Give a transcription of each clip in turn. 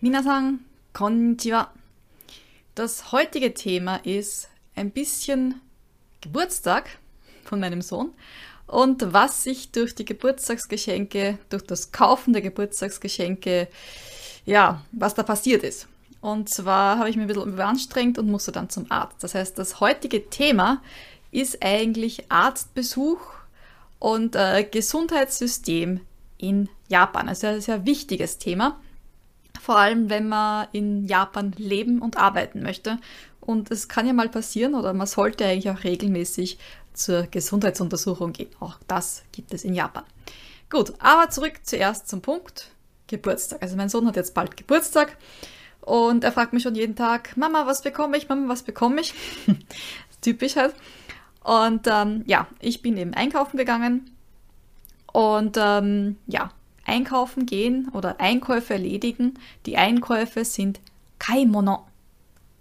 Minasan, konnichiwa. Das heutige Thema ist ein bisschen Geburtstag von meinem Sohn und was sich durch die Geburtstagsgeschenke, durch das Kaufen der Geburtstagsgeschenke, ja, was da passiert ist. Und zwar habe ich mich ein bisschen überanstrengt und musste dann zum Arzt. Das heißt, das heutige Thema ist eigentlich Arztbesuch und äh, Gesundheitssystem in Japan. Also ein sehr wichtiges Thema, vor allem wenn man in Japan leben und arbeiten möchte. Und es kann ja mal passieren oder man sollte eigentlich auch regelmäßig zur Gesundheitsuntersuchung gehen. Auch das gibt es in Japan. Gut, aber zurück zuerst zum Punkt Geburtstag. Also mein Sohn hat jetzt bald Geburtstag und er fragt mich schon jeden Tag, Mama, was bekomme ich? Mama, was bekomme ich? Typisch halt. Und ähm, ja, ich bin eben einkaufen gegangen und ähm, ja, einkaufen gehen oder Einkäufe erledigen. Die Einkäufe sind Kaimono.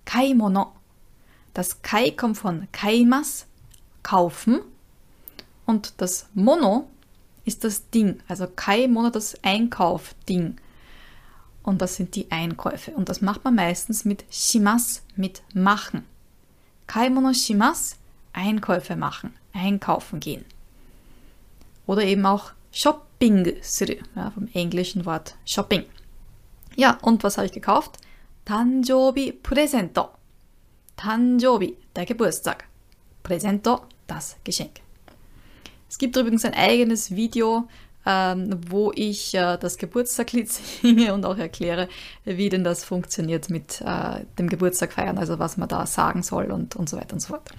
Kaimono. Das Kai kommt von Kaimas, kaufen. Und das Mono ist das Ding. Also Kai-Mono, das Einkauf-Ding. Und das sind die Einkäufe. Und das macht man meistens mit Shimas, mit machen. Kai-Mono Shimas, Einkäufe machen, einkaufen gehen. Oder eben auch Shopping ja, vom englischen Wort Shopping. Ja, und was habe ich gekauft? Tanjobi Presento. Tanjobi, der Geburtstag. Presento, das Geschenk. Es gibt übrigens ein eigenes Video, ähm, wo ich äh, das Geburtstaglied singe und auch erkläre, wie denn das funktioniert mit äh, dem Geburtstag feiern, also was man da sagen soll und, und so weiter und so fort.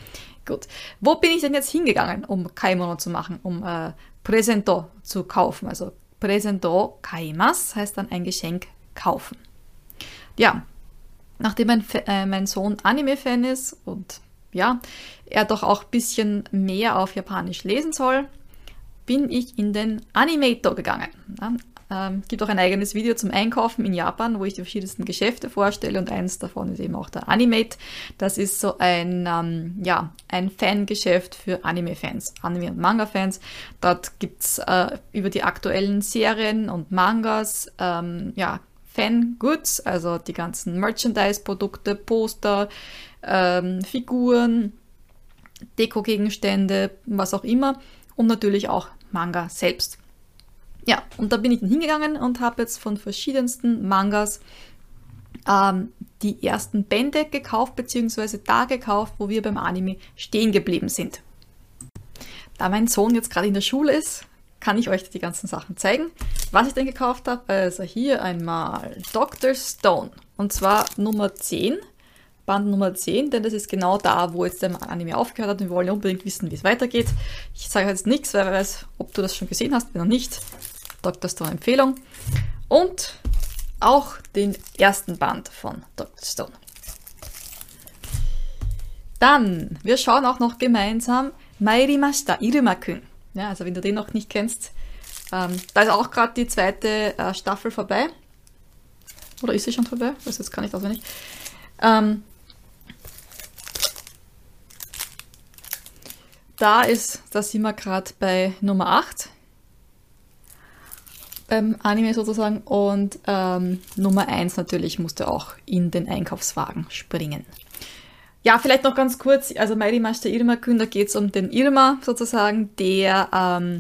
Gut. Wo bin ich denn jetzt hingegangen, um Kaimono zu machen, um äh, Presento zu kaufen? Also Presento kaimas heißt dann ein Geschenk kaufen. Ja, nachdem mein, äh, mein Sohn Anime-Fan ist und ja, er doch auch ein bisschen mehr auf Japanisch lesen soll, bin ich in den Animator gegangen. Ähm, gibt auch ein eigenes Video zum Einkaufen in Japan, wo ich die verschiedensten Geschäfte vorstelle und eins davon ist eben auch der Animate. Das ist so ein, ähm, ja, ein Fangeschäft für Anime-Fans, Anime- und Manga-Fans. Dort gibt's äh, über die aktuellen Serien und Mangas, ähm, ja, Fan-Goods, also die ganzen Merchandise-Produkte, Poster, ähm, Figuren, Dekogegenstände, was auch immer und natürlich auch Manga selbst. Ja, und da bin ich dann hingegangen und habe jetzt von verschiedensten Mangas ähm, die ersten Bände gekauft, beziehungsweise da gekauft, wo wir beim Anime stehen geblieben sind. Da mein Sohn jetzt gerade in der Schule ist, kann ich euch die ganzen Sachen zeigen. Was ich denn gekauft habe, also hier einmal Dr. Stone. Und zwar Nummer 10, Band Nummer 10, denn das ist genau da, wo jetzt der Anime aufgehört hat. Wir wollen unbedingt wissen, wie es weitergeht. Ich sage jetzt nichts, weil wer weiß, ob du das schon gesehen hast, wenn noch nicht. Dr. Stone Empfehlung. Und auch den ersten Band von Dr. Stone. Dann, wir schauen auch noch gemeinsam Mairimashita Iruma-kun. Ja, also wenn du den noch nicht kennst, ähm, da ist auch gerade die zweite äh, Staffel vorbei. Oder ist sie schon vorbei? Das jetzt gar nicht. Ähm, da ist, da sind wir gerade bei Nummer 8 beim Anime sozusagen und ähm, Nummer 1 natürlich musste auch in den Einkaufswagen springen. Ja, vielleicht noch ganz kurz, also Mairi Master Irma Kun, da geht es um den Irma sozusagen, der ähm,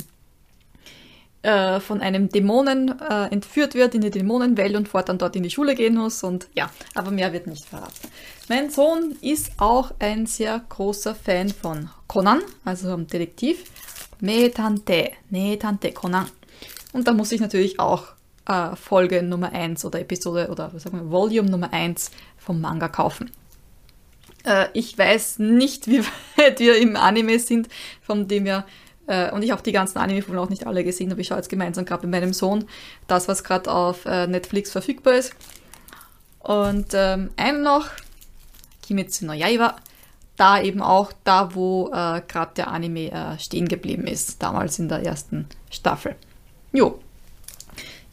äh, von einem Dämonen äh, entführt wird in die Dämonenwelt und fortan dort in die Schule gehen muss und ja, aber mehr wird nicht verraten. Mein Sohn ist auch ein sehr großer Fan von Conan, also vom Detektiv. Metante, Metante Conan. Und da muss ich natürlich auch äh, Folge Nummer 1 oder Episode oder was sagen wir, Volume Nummer 1 vom Manga kaufen. Äh, ich weiß nicht, wie weit wir im Anime sind, von dem wir äh, und ich habe die ganzen Anime-Filme auch nicht alle gesehen, aber ich schaue jetzt gemeinsam gerade mit meinem Sohn das, was gerade auf äh, Netflix verfügbar ist. Und ähm, einen noch, Kimetsu no Yaiba, da eben auch da, wo äh, gerade der Anime äh, stehen geblieben ist, damals in der ersten Staffel. Jo.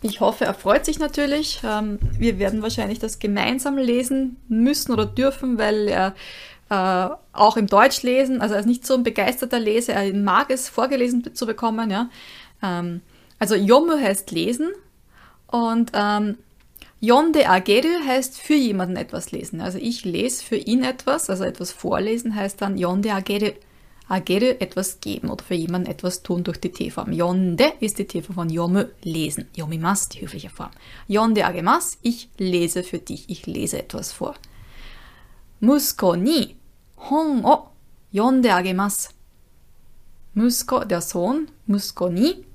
Ich hoffe, er freut sich natürlich. Ähm, wir werden wahrscheinlich das gemeinsam lesen müssen oder dürfen, weil er äh, auch im Deutsch lesen, also er ist nicht so ein begeisterter Leser, er mag es vorgelesen zu bekommen, ja. Ähm, also yomu heißt lesen und ähm, yonde ageru heißt für jemanden etwas lesen. Also ich lese für ihn etwas, also etwas vorlesen heißt dann yonde ageru. Ageru etwas geben oder für jemanden etwas tun durch die T-Form. Yonde ist die T-Form von yomu, lesen. Yomimas, die höfliche Form. Yonde agemas, ich lese für dich, ich lese etwas vor. Musko ni hon o yonde agemasu. Musko, der Sohn, Musko ni,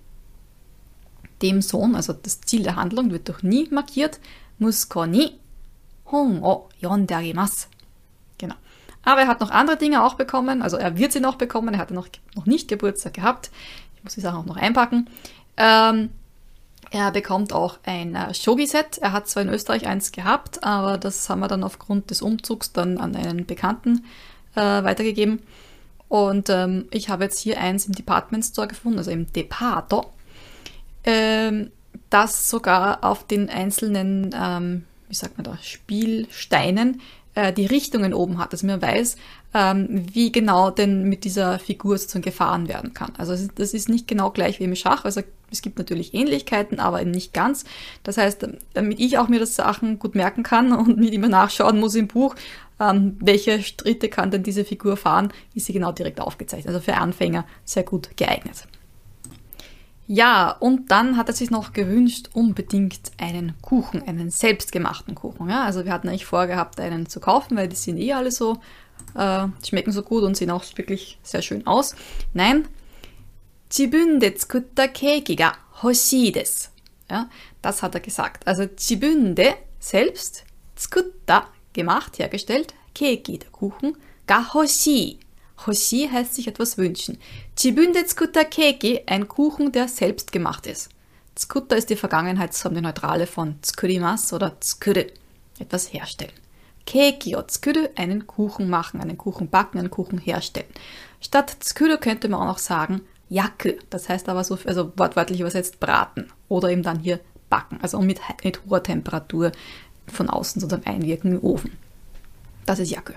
dem Sohn, also das Ziel der Handlung wird durch ni markiert. Musko ni hon o yonde agemasu. Aber er hat noch andere Dinge auch bekommen, also er wird sie noch bekommen, er hatte noch, noch nicht Geburtstag gehabt. Ich muss die Sachen auch noch einpacken. Ähm, er bekommt auch ein äh, Shogi-Set. Er hat zwar in Österreich eins gehabt, aber das haben wir dann aufgrund des Umzugs dann an einen Bekannten äh, weitergegeben. Und ähm, ich habe jetzt hier eins im Department Store gefunden, also im Depato, ähm, das sogar auf den einzelnen, ähm, wie sagt man da, Spielsteinen äh, die Richtungen oben hat, dass man weiß, ähm, wie genau denn mit dieser Figur sozusagen gefahren werden kann. Also das ist nicht genau gleich wie im Schach. Also es gibt natürlich Ähnlichkeiten, aber eben nicht ganz. Das heißt, damit ich auch mir das Sachen gut merken kann und mir immer nachschauen muss im Buch, ähm, welche Stritte kann denn diese Figur fahren, ist sie genau direkt aufgezeichnet. Also für Anfänger sehr gut geeignet. Ja, und dann hat er sich noch gewünscht, unbedingt einen Kuchen, einen selbstgemachten Kuchen. Ja, also wir hatten eigentlich vorgehabt, einen zu kaufen, weil die sind eh alle so, äh, schmecken so gut und sehen auch wirklich sehr schön aus. Nein, 自分で作ったケーキが欲しいです。Ja, das hat er gesagt. Also 自分で selbst, 作った gemacht, hergestellt, Keiki, der Kuchen, ga hoshi. Hoshi heißt sich etwas wünschen. Chibunde tsukutta Keiki, ein Kuchen, der selbst gemacht ist. Tsukutta ist die Vergangenheitsform, die Neutrale von tsukurimas oder tsukuru, etwas herstellen. Keiki o tsukuru, einen Kuchen machen, einen Kuchen backen, einen Kuchen herstellen. Statt tsukuru könnte man auch noch sagen yaku, das heißt aber so, also wortwörtlich übersetzt braten oder eben dann hier backen, also mit, mit hoher Temperatur von außen sozusagen einwirken im Ofen. Das ist yaku.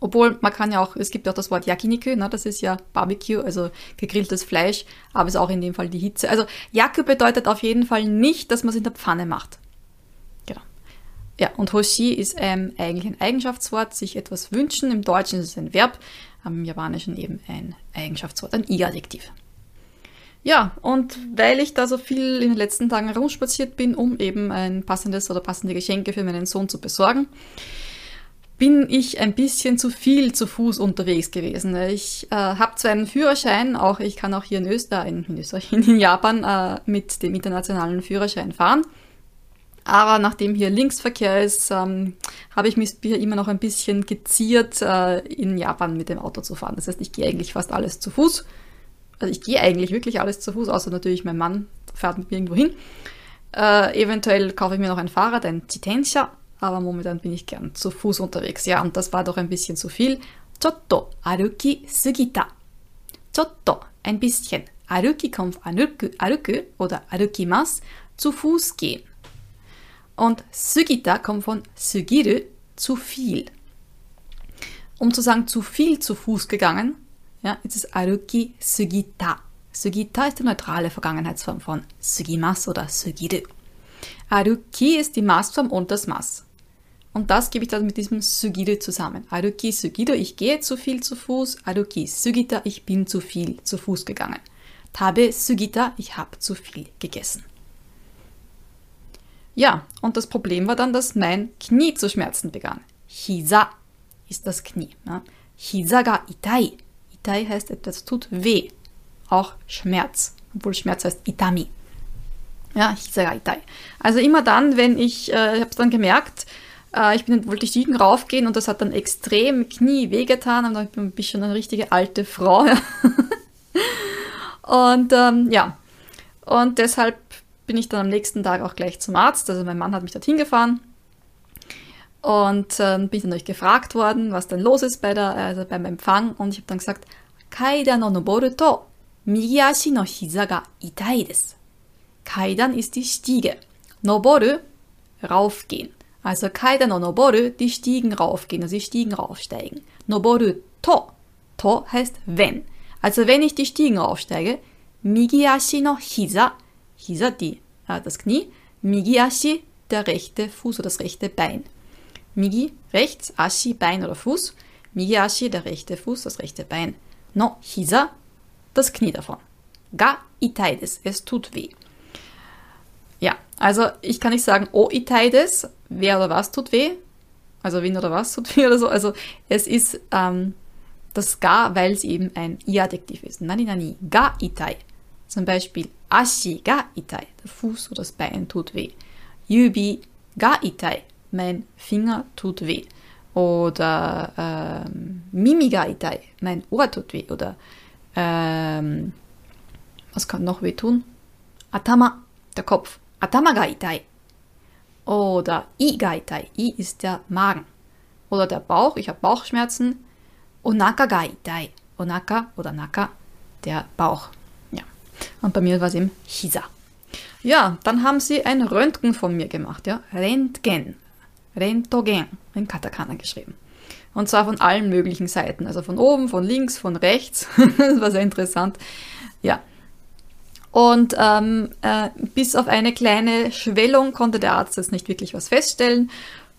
Obwohl, man kann ja auch, es gibt auch das Wort Yakiniku, ne, das ist ja Barbecue, also gegrilltes Fleisch, aber ist auch in dem Fall die Hitze. Also Yaku bedeutet auf jeden Fall nicht, dass man es in der Pfanne macht. Genau. Ja, und Hoshi ist ähm, eigentlich ein Eigenschaftswort, sich etwas wünschen. Im Deutschen ist es ein Verb, im Japanischen eben ein Eigenschaftswort, ein I-Adjektiv. Ja, und weil ich da so viel in den letzten Tagen herumspaziert bin, um eben ein passendes oder passende Geschenke für meinen Sohn zu besorgen, bin ich ein bisschen zu viel zu Fuß unterwegs gewesen. Ich äh, habe zwar einen Führerschein, auch ich kann auch hier in Österreich, in, Österreich, in Japan äh, mit dem internationalen Führerschein fahren. Aber nachdem hier Linksverkehr ist, ähm, habe ich mich immer noch ein bisschen geziert, äh, in Japan mit dem Auto zu fahren. Das heißt, ich gehe eigentlich fast alles zu Fuß. Also ich gehe eigentlich wirklich alles zu Fuß, außer natürlich mein Mann fährt mit mir irgendwo hin. Äh, eventuell kaufe ich mir noch ein Fahrrad, ein Zitensha, aber momentan bin ich gern zu Fuß unterwegs. Ja, und das war doch ein bisschen zu viel. Chotto aruki sugita. Chotto, ein bisschen. Aruki kommt aruku, aruku oder arukimas, zu Fuß gehen. Und sugita kommt von sugiru, zu viel. Um zu sagen, zu viel zu Fuß gegangen, ja, ist es aruki sugita. Sugita ist die neutrale Vergangenheitsform von sugimas oder sugiru. Aruki ist die Maßform und das Maß. Und das gebe ich dann mit diesem Sugiru zusammen. Aruki Sugiru, ich gehe zu viel zu Fuß. Aruki Sugita, ich bin zu viel zu Fuß gegangen. Tabe Sugita, ich habe zu viel gegessen. Ja, und das Problem war dann, dass mein Knie zu schmerzen begann. Hisa ist das Knie. Ja. Hisa ga itai. Itai heißt etwas tut weh. Auch Schmerz. Obwohl Schmerz heißt Itami. Ja, Hisa ga itai. Also immer dann, wenn ich, äh, ich habe es dann gemerkt, äh, ich bin, wollte Stiegen raufgehen und das hat dann extrem Knie wehgetan und dann bin ich schon eine richtige alte Frau. und ähm, ja, und deshalb bin ich dann am nächsten Tag auch gleich zum Arzt. Also mein Mann hat mich dorthin gefahren. Und äh, bin dann euch gefragt worden, was denn los ist bei der, also beim Empfang. Und ich habe dann gesagt, Kaidan no noboru to migi ashi no hiza ga itai desu. Kaidan ist die Stiege. Noboru, raufgehen. Also Kaidan no noboru, die Stiegen raufgehen, also die Stiegen raufsteigen. Noboru to, to heißt wenn. Also wenn ich die Stiegen raufsteige, migi ashi no hiza, hiza die, äh, das Knie, migi ashi der rechte Fuß oder das rechte Bein. Migi rechts, ashi Bein oder Fuß, migi ashi der rechte Fuß, das rechte Bein. No hiza das Knie davon. Ga itai des, es tut weh. Ja, also ich kann nicht sagen, o itai des, wer oder was tut weh, also wen oder was tut weh oder so. Also es ist ähm, das ga, weil es eben ein i-Adjektiv ist. Nani nani, ga itai. Zum Beispiel ashi ga itai, der Fuß oder das Bein tut weh. Yubi ga itai, mein Finger tut weh. Oder ähm, mimi ga itai, mein Ohr tut weh. Oder ähm, was kann noch weh tun? Atama, der Kopf. Atama ga itai. Oder i ga itai. I ist der Magen. Oder der Bauch, ich habe Bauchschmerzen. Onaka ga itai. Onaka oder Naka, der Bauch. Ja. Und bei mir war es eben Hisa. Ja, dann haben sie ein Röntgen von mir gemacht, ja. Rentgen. Rentogen. In Katakana geschrieben. Und zwar von allen möglichen Seiten. Also von oben, von links, von rechts. das war sehr interessant. Ja. Und ähm, äh, bis auf eine kleine Schwellung konnte der Arzt jetzt nicht wirklich was feststellen.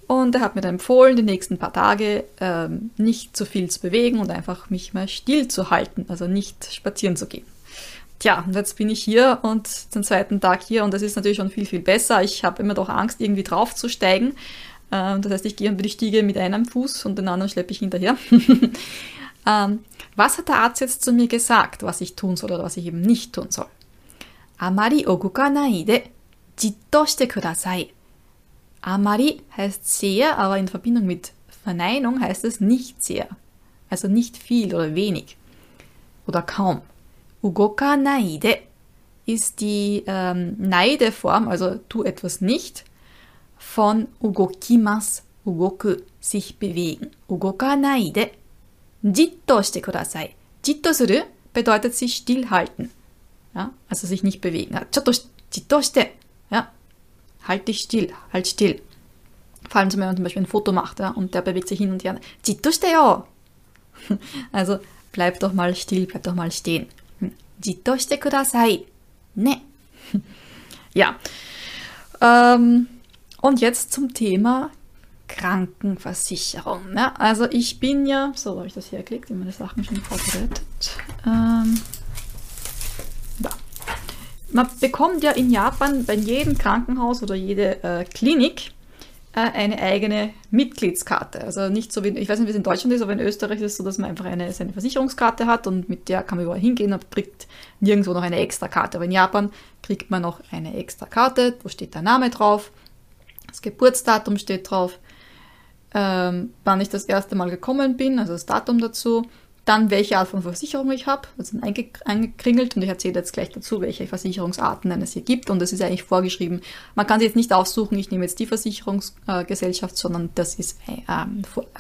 Und er hat mir dann empfohlen, die nächsten paar Tage ähm, nicht zu viel zu bewegen und einfach mich mal still zu halten, also nicht spazieren zu gehen. Tja, und jetzt bin ich hier und den zweiten Tag hier und das ist natürlich schon viel, viel besser. Ich habe immer doch Angst, irgendwie draufzusteigen. Ähm, das heißt, ich gehe über die Stiege mit einem Fuß und den anderen schleppe ich hinterher. ähm, was hat der Arzt jetzt zu mir gesagt, was ich tun soll oder was ich eben nicht tun soll? Amari ogukanai de jitto shite kudasai. Amari heißt sehr, aber in Verbindung mit Verneinung heißt es nicht sehr. Also nicht viel oder wenig. Oder kaum. Ugokanai de ist die ähm, Neideform, also tu etwas nicht, von ugokimas, ugoku, sich bewegen. Ugokanai de jitto shite kudasai. Jitto suru bedeutet sich stillhalten. Ja, also sich nicht bewegen. Ja, halt dich still, halt still. Vor allem, wenn man zum Beispiel ein Foto macht ja, und der bewegt sich hin und her. Also bleib doch mal still, bleib doch mal stehen. Kudasai. Ne. Ja. Ähm, und jetzt zum Thema Krankenversicherung. Ne? Also ich bin ja, so habe ich das hergelegt, immer die Sachen schon vorbereitet. Ähm. Man bekommt ja in Japan bei jedem Krankenhaus oder jede äh, Klinik äh, eine eigene Mitgliedskarte. Also nicht so wie, ich weiß nicht, wie es in Deutschland ist, aber in Österreich ist es so, dass man einfach eine, seine Versicherungskarte hat und mit der kann man überall hingehen und kriegt nirgendwo noch eine extra Karte. Aber in Japan kriegt man noch eine extra Karte, wo steht der Name drauf, das Geburtsdatum steht drauf, ähm, wann ich das erste Mal gekommen bin, also das Datum dazu, dann welche Art von Versicherung ich habe, das ist eingekringelt und ich erzähle jetzt gleich dazu, welche Versicherungsarten es hier gibt und das ist eigentlich vorgeschrieben. Man kann sich jetzt nicht aussuchen, ich nehme jetzt die Versicherungsgesellschaft, sondern das ist äh,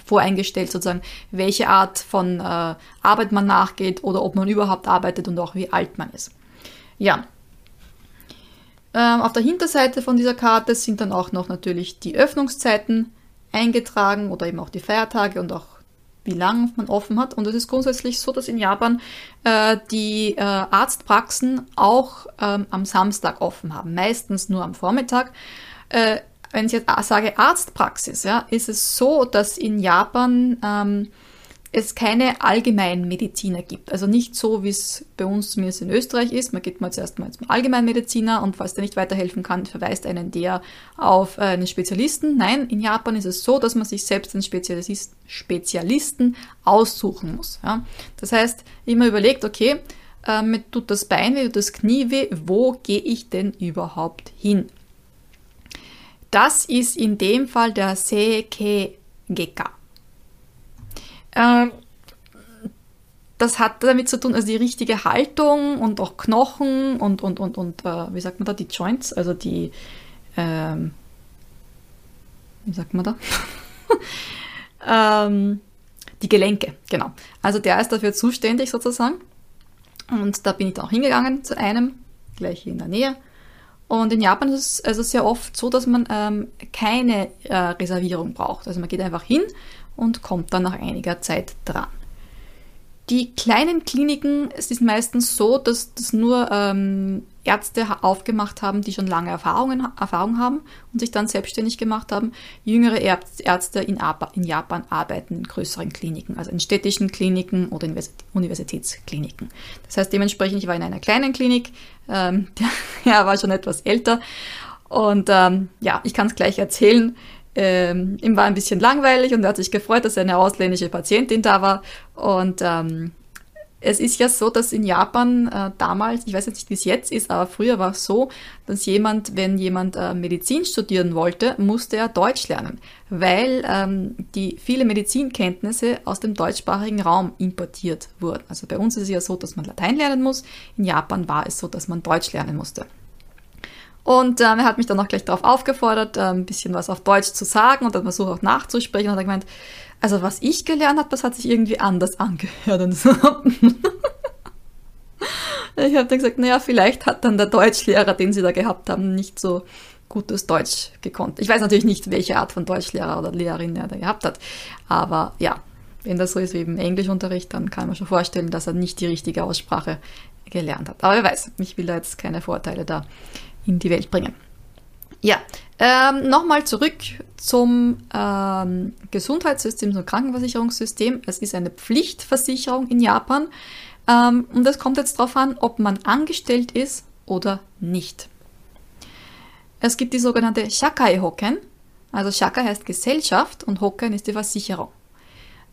voreingestellt sozusagen, welche Art von äh, Arbeit man nachgeht oder ob man überhaupt arbeitet und auch wie alt man ist. Ja, ähm, auf der Hinterseite von dieser Karte sind dann auch noch natürlich die Öffnungszeiten eingetragen oder eben auch die Feiertage und auch wie lange man offen hat. Und es ist grundsätzlich so, dass in Japan äh, die äh, Arztpraxen auch ähm, am Samstag offen haben, meistens nur am Vormittag. Äh, wenn ich jetzt sage Arztpraxis, ja, ist es so, dass in Japan ähm, es keine Allgemeinmediziner gibt. Also nicht so, wie es bei uns zumindest in Österreich ist. Man geht mal zuerst mal zum Allgemeinmediziner und falls der nicht weiterhelfen kann, verweist einen der auf einen Spezialisten. Nein, in Japan ist es so, dass man sich selbst einen Spezialist, Spezialisten aussuchen muss. Ja? Das heißt, immer überlegt, okay, äh, mir tut das Bein weh, tut das Knie weh, wo gehe ich denn überhaupt hin? Das ist in dem Fall der Seike Geka. Ähm, das hat damit zu tun, also die richtige Haltung und auch Knochen und, und, und, und äh, wie sagt man da, die Joints, also die, ähm, wie sagt man da? ähm, die Gelenke, genau. Also der ist dafür zuständig sozusagen. Und da bin ich dann auch hingegangen zu einem, gleich hier in der Nähe. Und in Japan ist es also sehr oft so, dass man ähm, keine äh, Reservierung braucht. Also man geht einfach hin und kommt dann nach einiger Zeit dran. Die kleinen Kliniken, es ist meistens so, dass das nur ähm, Ärzte aufgemacht haben, die schon lange Erfahrungen, Erfahrung haben und sich dann selbstständig gemacht haben. Jüngere Ärzte in, in Japan arbeiten in größeren Kliniken, also in städtischen Kliniken oder in Universitätskliniken. Das heißt dementsprechend, ich war in einer kleinen Klinik, ähm, der war schon etwas älter und ähm, ja, ich kann es gleich erzählen. Ähm, ihm war ein bisschen langweilig und er hat sich gefreut, dass eine ausländische Patientin da war und ähm, es ist ja so, dass in Japan äh, damals, ich weiß jetzt nicht, wie es jetzt ist, aber früher war es so, dass jemand, wenn jemand äh, Medizin studieren wollte, musste er Deutsch lernen, weil ähm, die viele Medizinkenntnisse aus dem deutschsprachigen Raum importiert wurden. Also bei uns ist es ja so, dass man Latein lernen muss. In Japan war es so, dass man Deutsch lernen musste. Und ähm, er hat mich dann auch gleich darauf aufgefordert, äh, ein bisschen was auf Deutsch zu sagen und dann versucht auch nachzusprechen und hat gemeint, also was ich gelernt habe, das hat sich irgendwie anders angehört. Und so. ich habe dann gesagt, naja, vielleicht hat dann der Deutschlehrer, den sie da gehabt haben, nicht so gutes Deutsch gekonnt. Ich weiß natürlich nicht, welche Art von Deutschlehrer oder Lehrerin er da gehabt hat. Aber ja, wenn das so ist wie im Englischunterricht, dann kann man schon vorstellen, dass er nicht die richtige Aussprache gelernt hat. Aber wer weiß, ich will da jetzt keine Vorteile da in die Welt bringen. Ja, ähm, nochmal zurück zum ähm, Gesundheitssystem, zum Krankenversicherungssystem. Es ist eine Pflichtversicherung in Japan ähm, und es kommt jetzt darauf an, ob man angestellt ist oder nicht. Es gibt die sogenannte Shakai Hoken. Also Shakai heißt Gesellschaft und Hoken ist die Versicherung.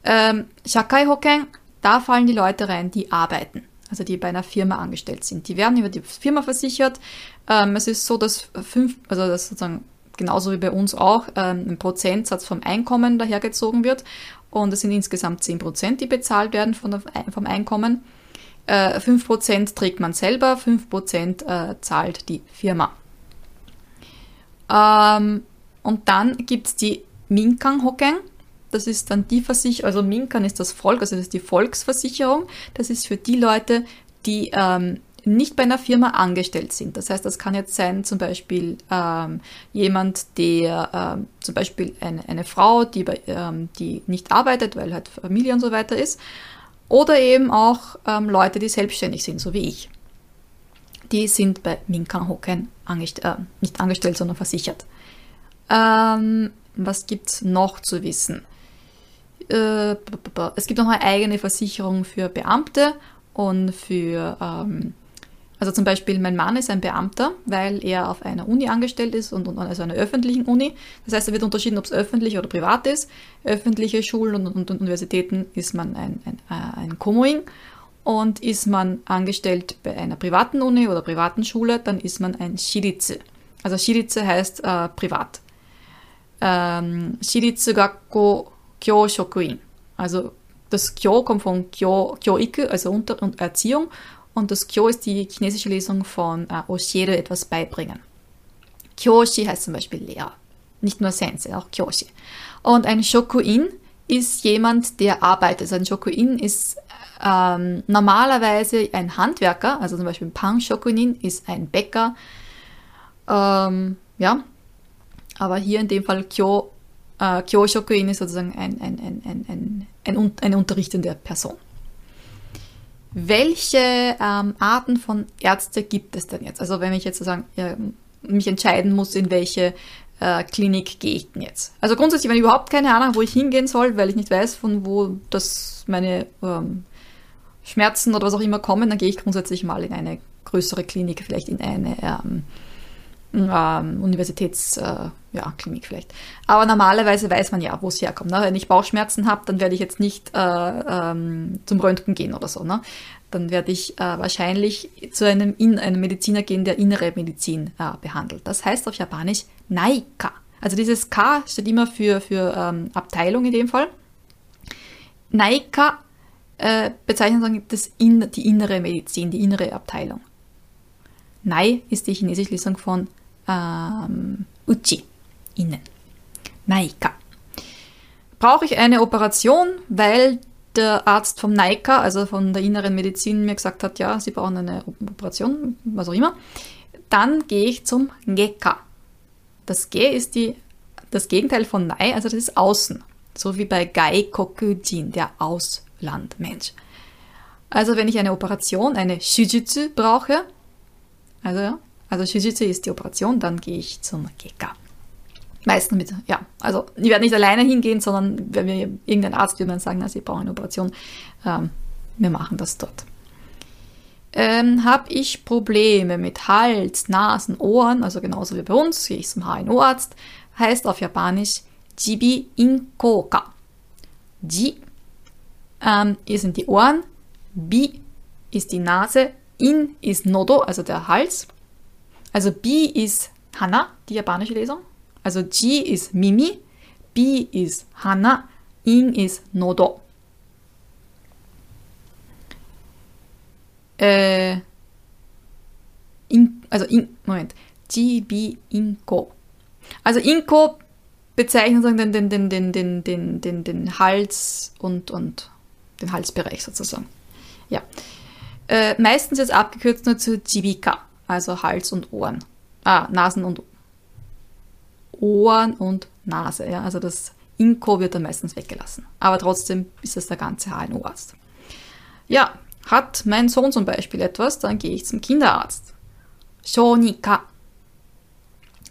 Ähm, Shakai Hoken, da fallen die Leute rein, die arbeiten also die bei einer Firma angestellt sind. Die werden über die Firma versichert. Ähm, es ist so, dass fünf, also das sozusagen genauso wie bei uns auch ähm, ein Prozentsatz vom Einkommen dahergezogen wird. Und es sind insgesamt 10 Prozent, die bezahlt werden von der, vom Einkommen. Äh, 5 Prozent trägt man selber, 5 Prozent äh, zahlt die Firma. Ähm, und dann gibt's die Minkang Hokkeng. Das ist dann die Versicherung, also Minkan ist das Volk, also das ist die Volksversicherung. Das ist für die Leute, die ähm, nicht bei einer Firma angestellt sind. Das heißt, das kann jetzt sein, zum Beispiel ähm, jemand, der ähm, zum Beispiel eine, eine Frau, die, bei, ähm, die nicht arbeitet, weil halt Familie und so weiter ist, oder eben auch ähm, Leute, die selbstständig sind, so wie ich. Die sind bei Minkan Hoken angest äh, nicht angestellt, sondern versichert. Ähm, was gibt's noch zu wissen? Äh, es gibt noch eine eigene Versicherung für Beamte und für, ähm, also zum Beispiel mein Mann ist ein Beamter, weil er auf einer Uni angestellt ist und, und also einer öffentlichen Uni. Das heißt, er wird unterschieden, ob es öffentlich oder privat ist. Öffentliche Schulen und, und, und Universitäten ist man ein, ein, ein Komoing und ist man angestellt bei einer privaten Uni oder privaten Schule, dann ist man ein Shiritsu. Also Shiritsu heißt äh, privat. Ähm, Shiritsu Gakko Kyo-Shokuin. Also das Kyo kommt von Kyo, Kyoiku, also Unter- und Erziehung. Und das Kyo ist die chinesische Lesung von äh, Oshiere, etwas beibringen. Kyoshi heißt zum Beispiel Lehrer. Nicht nur Sensei, auch Kyoshi. Und ein Shokuin ist jemand, der arbeitet. Also ein Shokuin ist ähm, normalerweise ein Handwerker, also zum Beispiel ein Pang Shokunin ist ein Bäcker. Ähm, ja, aber hier in dem Fall Kyo äh, Kyoshokuin ist sozusagen ein, ein, ein, ein, ein, eine unterrichtende Person. Welche ähm, Arten von Ärzte gibt es denn jetzt? Also wenn ich jetzt sozusagen äh, mich entscheiden muss, in welche äh, Klinik gehe ich denn jetzt? Also grundsätzlich, wenn ich überhaupt keine Ahnung, wo ich hingehen soll, weil ich nicht weiß, von wo das meine ähm, Schmerzen oder was auch immer kommen, dann gehe ich grundsätzlich mal in eine größere Klinik, vielleicht in eine ähm, ähm, Universitätsklinik äh, ja, vielleicht. Aber normalerweise weiß man ja, wo es herkommt. Ne? Wenn ich Bauchschmerzen habe, dann werde ich jetzt nicht äh, ähm, zum Röntgen gehen oder so. Ne? Dann werde ich äh, wahrscheinlich zu einem, in, einem Mediziner gehen, der innere Medizin äh, behandelt. Das heißt auf Japanisch Naika. Also dieses K steht immer für, für ähm, Abteilung in dem Fall. Naika äh, bezeichnet das in, die innere Medizin, die innere Abteilung. Nai ist die chinesische Lesung von ähm, Uchi, innen. Naika. Brauche ich eine Operation, weil der Arzt vom Naika, also von der inneren Medizin, mir gesagt hat, ja, Sie brauchen eine Operation, was auch immer, dann gehe ich zum Geka. Das Ge ist die, das Gegenteil von Nai, also das ist außen. So wie bei Gai Kokujin, der Auslandmensch. Also wenn ich eine Operation, eine Shujutsu brauche, also also Shujutsu ist die Operation, dann gehe ich zum Geka. Meistens mit, ja, also ich werde nicht alleine hingehen, sondern wenn wir irgendein Arzt würde dann sagen, na, Sie brauchen eine Operation, ähm, wir machen das dort. Ähm, Habe ich Probleme mit Hals, Nasen, Ohren, also genauso wie bei uns, gehe ich zum HNO-Arzt, heißt auf Japanisch Jibi Inkoka. Ji ähm, sind die Ohren, Bi ist die Nase, In ist Nodo, also der Hals. Also Bi ist Hana, die japanische Lesung. Also Ji ist Mimi, Bi ist Hana, In ist Nodo. Äh, in, also in, Moment. Ji, Bi, Inko. Also Inko bezeichnet den, den, den, den, den, den, den, den Hals und, und den Halsbereich sozusagen. Ja. Äh, meistens ist abgekürzt nur zu Jibika, also Hals und Ohren. Ah, Nasen und Ohren und Nase. Ja? Also das Inko wird dann meistens weggelassen. Aber trotzdem ist es der ganze HNO-Arzt. Ja, hat mein Sohn zum Beispiel etwas, dann gehe ich zum Kinderarzt. Shonika.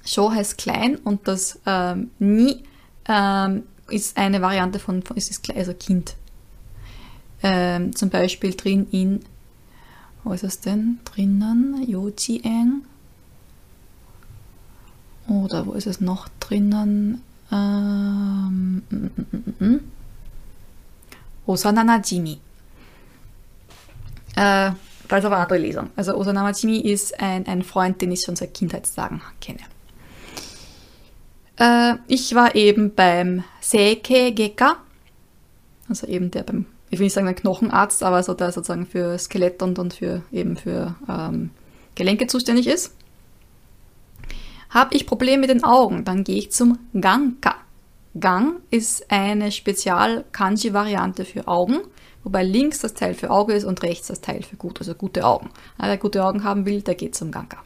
Sho heißt klein und das ähm, Ni ähm, ist eine Variante von, von ist, ist also Kind. Ähm, zum Beispiel drin in, wo ist es denn? Drinnen, Yojieng. Oder wo ist es noch drinnen? Ähm, mm, mm, mm, Osananajimi. Äh, da ist aber eine andere Lesung. Also Osanamajimi ist ein, ein Freund, den ich schon seit Kindheitstagen kenne. Äh, ich war eben beim Seike Geka, also eben der beim, ich will nicht sagen der Knochenarzt, aber so der sozusagen für Skelett und, und für eben für ähm, Gelenke zuständig ist. Habe ich Probleme mit den Augen, dann gehe ich zum Ganka. Gang ist eine Spezial-Kanji-Variante für Augen, wobei links das Teil für Auge ist und rechts das Teil für gut, also gute Augen. Wer gute Augen haben will, der geht zum Ganka.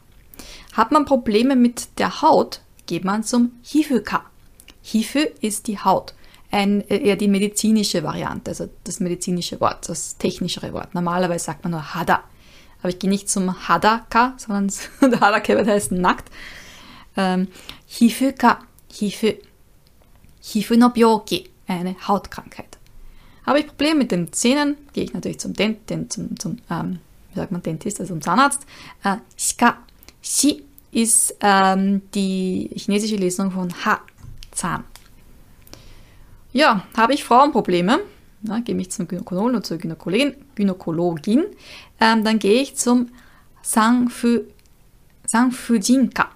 Hat man Probleme mit der Haut, geht man zum Hifuka. Hifu ist die Haut. Ein, äh, eher die medizinische Variante, also das medizinische Wort, das technischere Wort. Normalerweise sagt man nur Hada. Aber ich gehe nicht zum Hadaka, sondern der Hadaka wird heißen nackt. Ähm, Hifuka, Hifu. Hifu no Byoki, eine Hautkrankheit. Habe ich Probleme mit den Zähnen, gehe ich natürlich zum Dent, den, zum, zum ähm, wie sagt man, Dentist, also zum Zahnarzt. Äh, Shika, Shi ist ähm, die chinesische Lesung von Ha, Zahn. Ja, habe ich Frauenprobleme, na, gehe ich zum Gynäkologen oder zur Gynäkologin, Gynäkologin ähm, dann gehe ich zum Sangfu, Sangfujinka.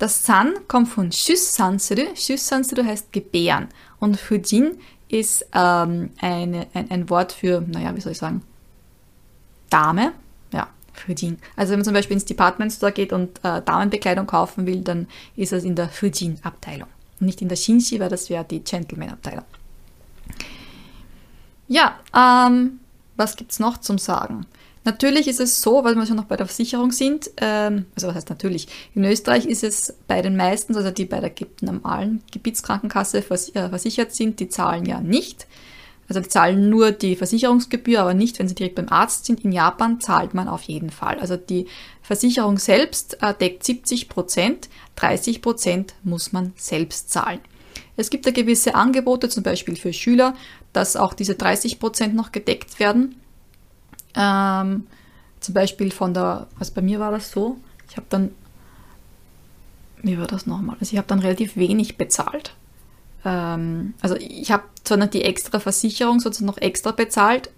Das San kommt von Shussansuru. Shussansuru heißt gebären. Und Fujin ist ähm, eine, ein, ein Wort für, naja, wie soll ich sagen, Dame. Ja, Fujin. Also wenn man zum Beispiel ins Department Store geht und äh, Damenbekleidung kaufen will, dann ist es in der Fujin-Abteilung. Nicht in der Shinshi, weil das wäre die Gentleman-Abteilung. Ja, ähm, was gibt's noch zum Sagen? Natürlich ist es so, weil wir schon noch bei der Versicherung sind, ähm, also was heißt natürlich, in Österreich ist es bei den meisten, also die bei der normalen Gebietskrankenkasse äh, versichert sind, die zahlen ja nicht. Also die zahlen nur die Versicherungsgebühr, aber nicht, wenn sie direkt beim Arzt sind. In Japan zahlt man auf jeden Fall. Also die Versicherung selbst äh, deckt 70 Prozent, 30 Prozent muss man selbst zahlen. Es gibt da gewisse Angebote, zum Beispiel für Schüler, dass auch diese 30 Prozent noch gedeckt werden. Ähm, zum Beispiel von der, also bei mir war das so, ich habe dann, wie war das nochmal? Also ich habe dann relativ wenig bezahlt. Ähm, also ich habe noch die extra Versicherung sozusagen noch extra bezahlt,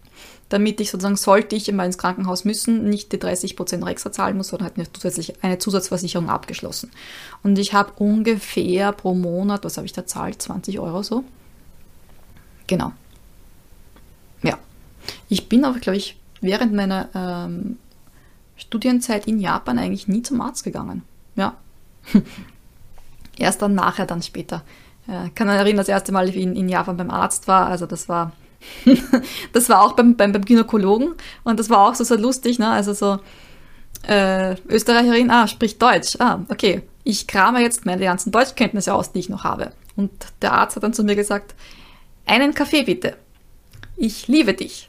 damit ich sozusagen, sollte ich immer ins Krankenhaus müssen, nicht die 30% noch extra zahlen muss, sondern halt eine, zusätzliche, eine Zusatzversicherung abgeschlossen. Und ich habe ungefähr pro Monat, was habe ich da zahlt, 20 Euro so. Genau. Ja. Ich bin aber, glaube ich, während meiner ähm, Studienzeit in Japan eigentlich nie zum Arzt gegangen. Ja. Erst dann nachher, dann später. Äh, kann mich erinnern, das erste Mal, wie ich in, in Japan beim Arzt war. Also das war, das war auch beim, beim, beim Gynäkologen und das war auch so, so lustig. Ne? Also so äh, Österreicherin, ah, spricht Deutsch. Ah, okay. Ich krame jetzt meine ganzen Deutschkenntnisse aus, die ich noch habe. Und der Arzt hat dann zu mir gesagt, einen Kaffee bitte. Ich liebe dich.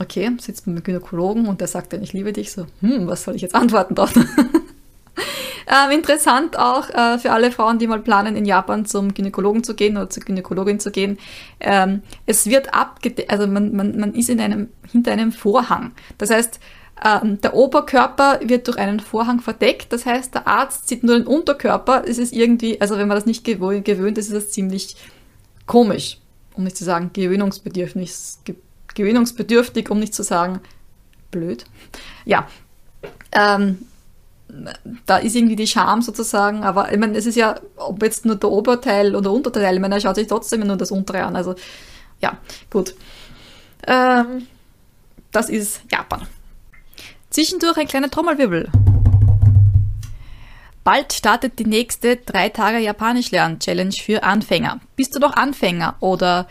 Okay, sitzt mit dem Gynäkologen und der sagt dann, ich liebe dich, so, hm, was soll ich jetzt antworten dort? ähm, interessant auch äh, für alle Frauen, die mal planen, in Japan zum Gynäkologen zu gehen oder zur Gynäkologin zu gehen. Ähm, es wird abgedeckt, also man, man, man ist in einem, hinter einem Vorhang. Das heißt, ähm, der Oberkörper wird durch einen Vorhang verdeckt. Das heißt, der Arzt sieht nur den Unterkörper. Es ist irgendwie, also wenn man das nicht gewöhnt ist, ist das ziemlich komisch, um nicht zu sagen gewöhnungsbedürftig, gewöhnungsbedürftig, um nicht zu sagen blöd. Ja, ähm, da ist irgendwie die Scham sozusagen, aber ich meine, es ist ja, ob jetzt nur der Oberteil oder Unterteil, ich meine, er schaut sich trotzdem nur das untere an, also ja, gut. Ähm, das ist Japan. Zwischendurch ein kleiner Trommelwirbel. Bald startet die nächste drei Tage Japanisch lernen Challenge für Anfänger. Bist du noch Anfänger oder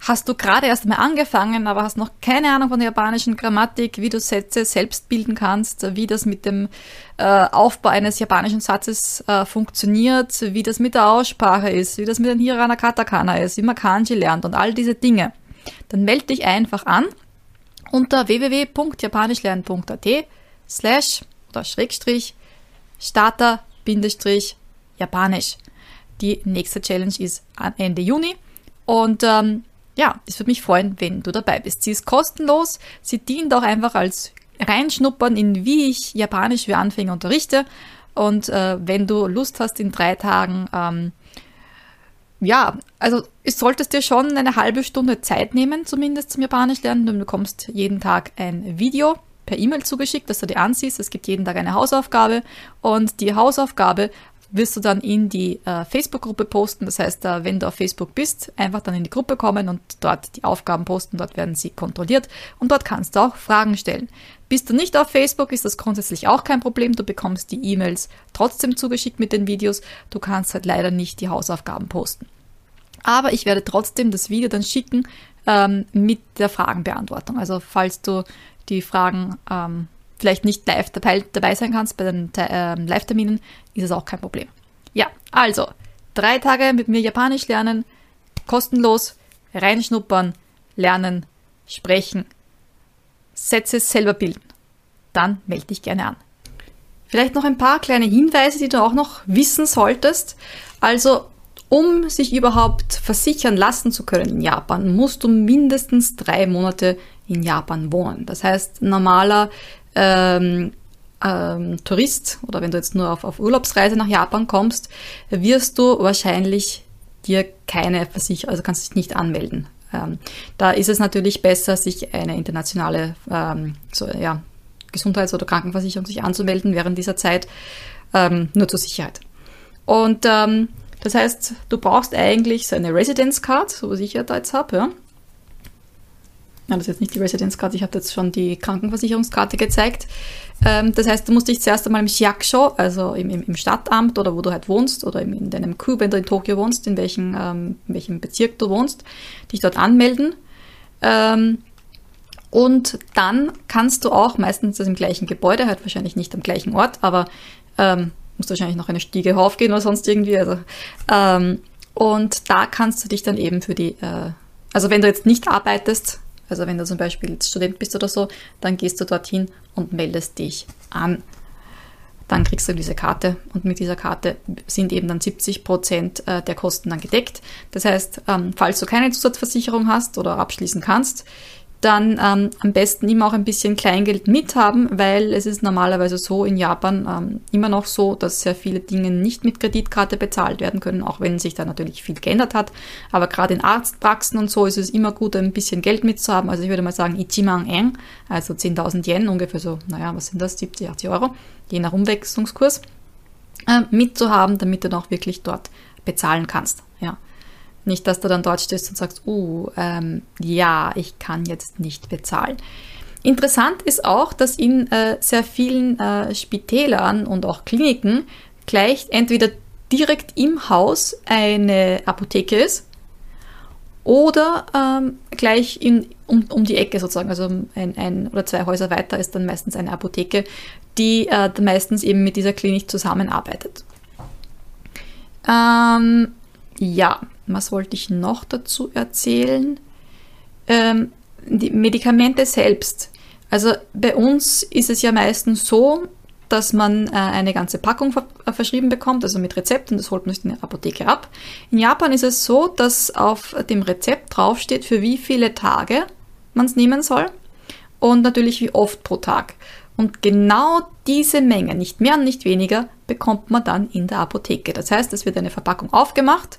hast du gerade erst mal angefangen, aber hast noch keine Ahnung von der japanischen Grammatik, wie du Sätze selbst bilden kannst, wie das mit dem äh, Aufbau eines japanischen Satzes äh, funktioniert, wie das mit der Aussprache ist, wie das mit dem Hirana Katakana ist, wie man Kanji lernt und all diese Dinge, dann melde dich einfach an unter www.japanischlernen.at slash oder Schrägstrich Starter Bindestrich Japanisch. Die nächste Challenge ist Ende Juni und ähm, ja, es würde mich freuen, wenn du dabei bist. Sie ist kostenlos, sie dient auch einfach als Reinschnuppern in wie ich Japanisch für Anfänger unterrichte und äh, wenn du Lust hast in drei Tagen ähm, ja, also es solltest dir schon eine halbe Stunde Zeit nehmen, zumindest zum Japanisch lernen. Du bekommst jeden Tag ein Video per E-Mail zugeschickt, dass du dir ansiehst. Es gibt jeden Tag eine Hausaufgabe und die Hausaufgabe wirst du dann in die äh, Facebook-Gruppe posten. Das heißt, äh, wenn du auf Facebook bist, einfach dann in die Gruppe kommen und dort die Aufgaben posten. Dort werden sie kontrolliert und dort kannst du auch Fragen stellen. Bist du nicht auf Facebook, ist das grundsätzlich auch kein Problem. Du bekommst die E-Mails trotzdem zugeschickt mit den Videos. Du kannst halt leider nicht die Hausaufgaben posten. Aber ich werde trotzdem das Video dann schicken ähm, mit der Fragenbeantwortung. Also falls du die Fragen ähm, vielleicht nicht live dabei, dabei sein kannst bei den äh, Live-Terminen, ist es auch kein Problem. Ja, also drei Tage mit mir Japanisch lernen, kostenlos, reinschnuppern, lernen, sprechen, Sätze selber bilden. Dann melde dich gerne an. Vielleicht noch ein paar kleine Hinweise, die du auch noch wissen solltest. Also, um sich überhaupt versichern lassen zu können in Japan, musst du mindestens drei Monate in Japan wohnen. Das heißt, normaler ähm, ähm, Tourist oder wenn du jetzt nur auf, auf Urlaubsreise nach Japan kommst, wirst du wahrscheinlich dir keine Versicherung, also kannst dich nicht anmelden. Ähm, da ist es natürlich besser, sich eine internationale ähm, so, ja, Gesundheits- oder Krankenversicherung sich anzumelden während dieser Zeit, ähm, nur zur Sicherheit. Und ähm, das heißt, du brauchst eigentlich so eine Residence Card, so was ich ja da jetzt habe, ja. Nein, das ist jetzt nicht die Residence Card, ich habe jetzt schon die Krankenversicherungskarte gezeigt. Ähm, das heißt, du musst dich zuerst einmal im Shiakusho, also im, im, im, Stadtamt oder wo du halt wohnst oder in, in deinem Ku, wenn du in Tokio wohnst, in welchem, ähm, in welchem Bezirk du wohnst, dich dort anmelden. Ähm, und dann kannst du auch meistens das im gleichen Gebäude, halt wahrscheinlich nicht am gleichen Ort, aber ähm, musst wahrscheinlich noch eine Stiege raufgehen oder sonst irgendwie. Also, ähm, und da kannst du dich dann eben für die, äh, also wenn du jetzt nicht arbeitest, also wenn du zum Beispiel Student bist oder so, dann gehst du dorthin und meldest dich an. Dann kriegst du diese Karte und mit dieser Karte sind eben dann 70 Prozent äh, der Kosten dann gedeckt. Das heißt, ähm, falls du keine Zusatzversicherung hast oder abschließen kannst, dann ähm, am besten immer auch ein bisschen Kleingeld mithaben, weil es ist normalerweise so in Japan ähm, immer noch so, dass sehr viele Dinge nicht mit Kreditkarte bezahlt werden können, auch wenn sich da natürlich viel geändert hat. Aber gerade in Arztpraxen und so ist es immer gut, ein bisschen Geld mitzuhaben. Also ich würde mal sagen, Ichimang Eng, also 10.000 Yen, ungefähr so, naja, was sind das, 70, 80 Euro, je nach Umwechslungskurs, äh, mitzuhaben, damit du dann auch wirklich dort bezahlen kannst. Ja. Nicht, dass du dann dort stehst und sagst, uh, ähm, ja, ich kann jetzt nicht bezahlen. Interessant ist auch, dass in äh, sehr vielen äh, Spitälern und auch Kliniken gleich entweder direkt im Haus eine Apotheke ist oder ähm, gleich in, um, um die Ecke sozusagen, also ein, ein oder zwei Häuser weiter ist dann meistens eine Apotheke, die äh, meistens eben mit dieser Klinik zusammenarbeitet. Ähm, ja, was wollte ich noch dazu erzählen? Ähm, die Medikamente selbst. Also bei uns ist es ja meistens so, dass man äh, eine ganze Packung ver äh, verschrieben bekommt, also mit Rezept und das holt man sich in der Apotheke ab. In Japan ist es so, dass auf dem Rezept draufsteht, für wie viele Tage man es nehmen soll und natürlich wie oft pro Tag. Und genau diese Menge, nicht mehr und nicht weniger, bekommt man dann in der Apotheke. Das heißt, es wird eine Verpackung aufgemacht,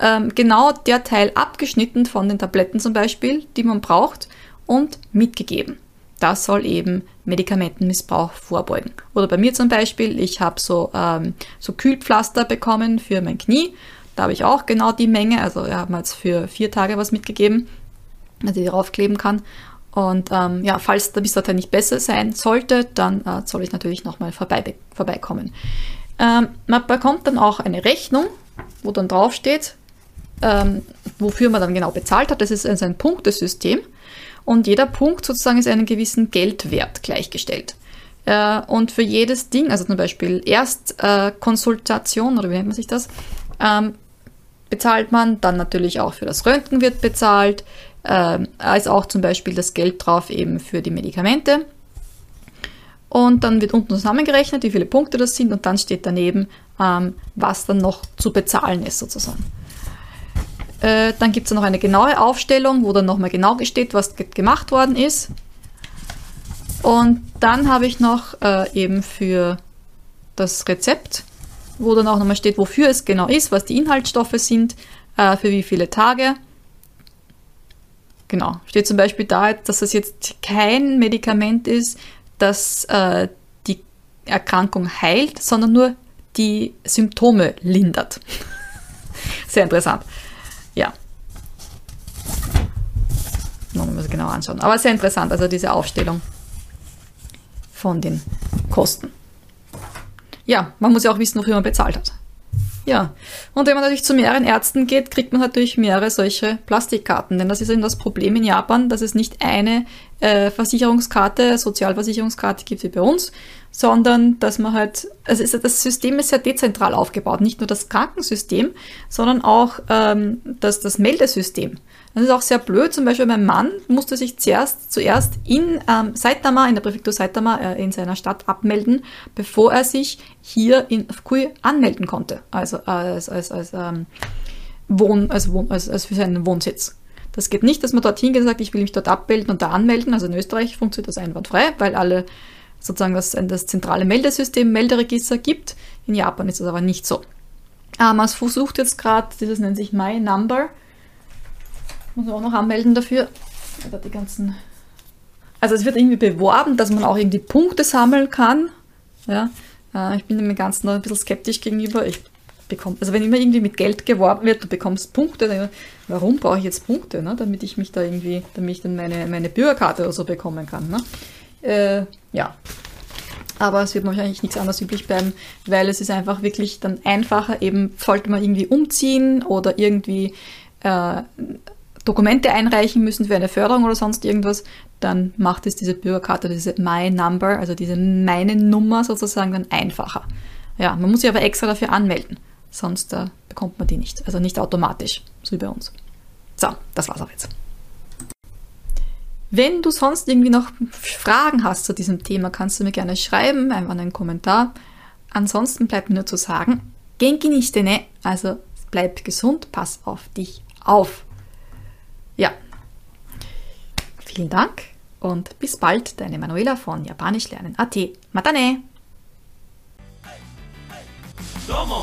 ähm, genau der Teil abgeschnitten von den Tabletten zum Beispiel, die man braucht und mitgegeben. Das soll eben Medikamentenmissbrauch vorbeugen. Oder bei mir zum Beispiel, ich habe so, ähm, so Kühlpflaster bekommen für mein Knie. Da habe ich auch genau die Menge, also wir haben jetzt für vier Tage was mitgegeben, dass ich darauf kleben kann. Und ähm, ja, falls der Bissorte nicht besser sein sollte, dann äh, soll ich natürlich nochmal vorbei, vorbeikommen. Ähm, man bekommt dann auch eine Rechnung, wo dann draufsteht, ähm, wofür man dann genau bezahlt hat. Das ist also ein Punktesystem. Und jeder Punkt sozusagen ist einem gewissen Geldwert gleichgestellt. Äh, und für jedes Ding, also zum Beispiel Erstkonsultation äh, oder wie nennt man sich das, ähm, bezahlt man, dann natürlich auch für das Röntgen wird bezahlt, äh, als auch zum Beispiel das Geld drauf eben für die Medikamente. Und dann wird unten zusammengerechnet, wie viele Punkte das sind und dann steht daneben, ähm, was dann noch zu bezahlen ist sozusagen. Äh, dann gibt es noch eine genaue Aufstellung, wo dann nochmal genau steht, was gemacht worden ist. Und dann habe ich noch äh, eben für das Rezept, wo dann auch nochmal steht, wofür es genau ist, was die Inhaltsstoffe sind, äh, für wie viele Tage Genau, steht zum Beispiel da, dass es jetzt kein Medikament ist, das äh, die Erkrankung heilt, sondern nur die Symptome lindert. Sehr interessant. Ja. Noch mal genau anschauen. Aber sehr interessant, also diese Aufstellung von den Kosten. Ja, man muss ja auch wissen, wofür man bezahlt hat. Ja, und wenn man natürlich zu mehreren Ärzten geht, kriegt man natürlich mehrere solche Plastikkarten. Denn das ist eben das Problem in Japan, dass es nicht eine äh, Versicherungskarte, Sozialversicherungskarte gibt wie bei uns, sondern dass man halt, also ist, das System ist sehr dezentral aufgebaut. Nicht nur das Krankensystem, sondern auch ähm, das, das Meldesystem. Das ist auch sehr blöd. Zum Beispiel mein Mann musste sich zuerst, zuerst in ähm, Saitama, in der Präfektur Saitama, äh, in seiner Stadt abmelden, bevor er sich hier in Fukui anmelden konnte. Also als, als, als, ähm, Wohn, als, Wohn, als, als für seinen Wohnsitz. Das geht nicht, dass man dorthin geht und sagt, ich will mich dort abmelden und da anmelden. Also in Österreich funktioniert das einwandfrei, weil alle sozusagen das, das zentrale Meldesystem, Melderegister gibt. In Japan ist das aber nicht so. Ah, man versucht jetzt gerade, das nennt sich My Number, muss man auch noch anmelden dafür. die ganzen. Also es wird irgendwie beworben, dass man auch irgendwie Punkte sammeln kann. Ja, äh, ich bin dem Ganzen noch ein bisschen skeptisch gegenüber. Ich bekomme, also wenn immer irgendwie mit Geld geworben wird, du bekommst Punkte, dann, warum brauche ich jetzt Punkte, ne? damit ich mich da irgendwie, damit ich dann meine, meine Bürgerkarte oder so bekommen kann. Ne? Äh, ja. Aber es wird wahrscheinlich nichts anderes üblich bleiben, weil es ist einfach wirklich dann einfacher, eben sollte man irgendwie umziehen oder irgendwie äh, Dokumente einreichen müssen für eine Förderung oder sonst irgendwas, dann macht es diese Bürgerkarte, diese My Number, also diese meine Nummer sozusagen dann einfacher. Ja, man muss sich aber extra dafür anmelden, sonst äh, bekommt man die nicht. Also nicht automatisch, so wie bei uns. So, das war's auch jetzt. Wenn du sonst irgendwie noch Fragen hast zu diesem Thema, kannst du mir gerne schreiben, einfach einen Kommentar. Ansonsten bleibt mir nur zu sagen, genki nicht ne, also bleib gesund, pass auf dich auf. Ja. Vielen Dank und bis bald, deine Manuela von Japanisch lernen.at. Matane! Domo.